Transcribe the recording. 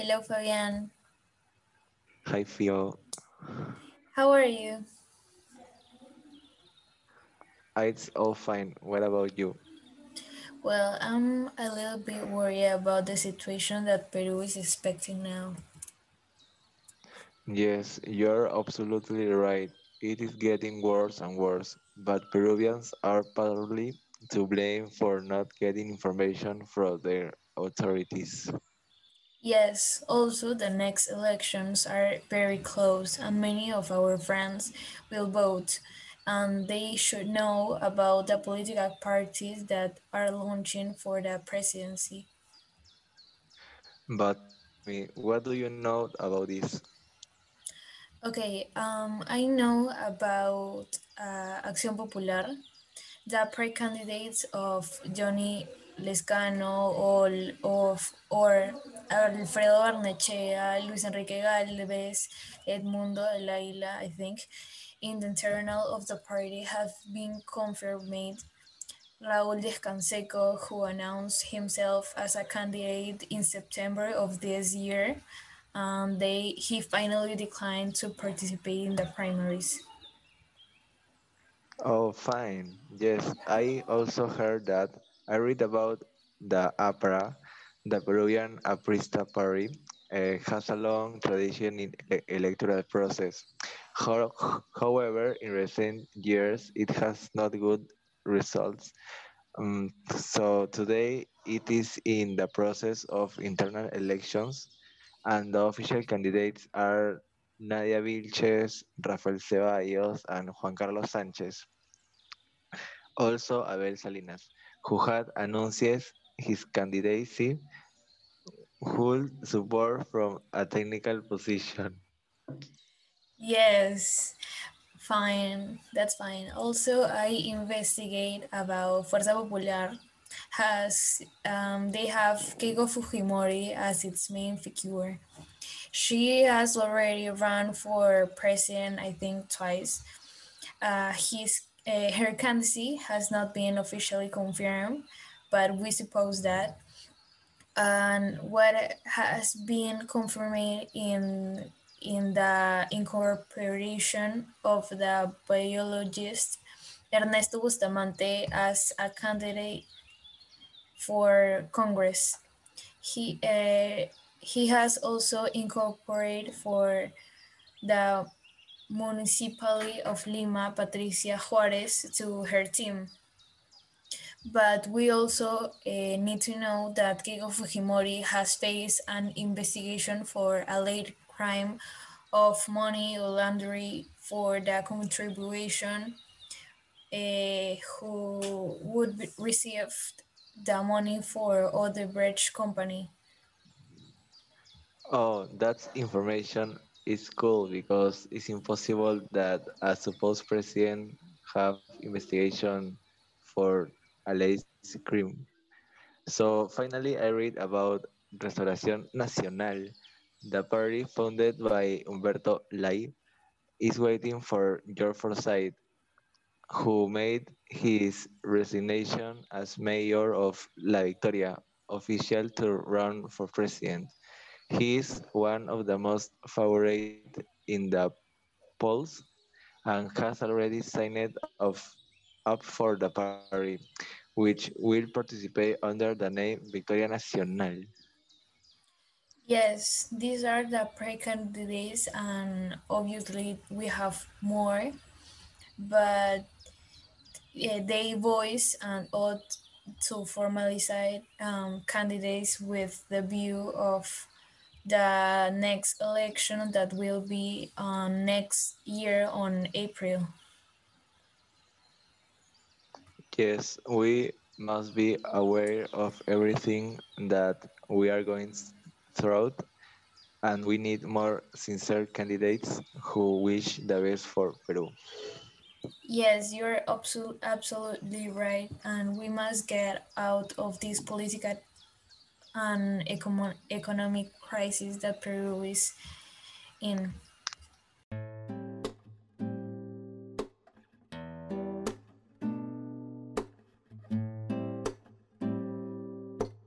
Hello, Fabian. Hi, Fio. How are you? Ah, it's all fine. What about you? Well, I'm a little bit worried about the situation that Peru is expecting now. Yes, you're absolutely right. It is getting worse and worse, but Peruvians are partly to blame for not getting information from their authorities. Yes, also the next elections are very close, and many of our friends will vote, and they should know about the political parties that are launching for the presidency. But what do you know about this? Okay, um, I know about uh, Acción Popular, the pre-candidates of Yonhy Lescano or, of, or Alfredo Barnechea, Luis Enrique Galvez, Edmundo de la I think, in the internal of the party have been confirmed. Raúl Diez Canseco, who announced himself as a candidate in September of this year, um, they he finally declined to participate in the primaries. Oh, fine. Yes, I also heard that. I read about the APRA, the Peruvian Aprista Party, uh, has a long tradition in ele- electoral process. However, in recent years, it has not good results. Um, so today, it is in the process of internal elections, and the official candidates are Nadia Vilches, Rafael Ceballos, and Juan Carlos Sánchez. Also, Abel Salinas, who had announced his candidacy, would support from a technical position. Yes, fine, that's fine. Also, I investigate about Fuerza Popular. Has um, they have Keiko Fujimori as its main figure. She has already run for president, I think, twice. Uh, his uh, her candidacy has not been officially confirmed, but we suppose that. And what has been confirmed in in the incorporation of the biologist Ernesto Bustamante as a candidate for Congress. He uh, he has also incorporated for the municipality of Lima, Patricia Juarez, to her team. But we also uh, need to know that Keiko Fujimori has faced an investigation for alleged crime of money laundering for the contribution uh, who would receive the money for Odebrecht company. Oh, that's information is cool because it's impossible that a supposed president have investigation for a alleged crime. So finally, I read about Restauración Nacional, the party founded by Humberto Lay, is waiting for George Forsyth, who made his resignation as mayor of La Victoria official to run for president. He is one of the most favored in the polls and has already signed up for the party, which will participate under the name Victoria Nacional. Yes, these are the pre-candidates, and obviously we have more, but yeah, they voice and ought to formalize um, candidates with the view of the next election that will be on next year on April. Yes, we must be aware of everything that we are going through, and we need more sincere candidates who wish the best for Peru. Yes, you're absolutely right, and we must get out of this political and economic crisis that Peru is in.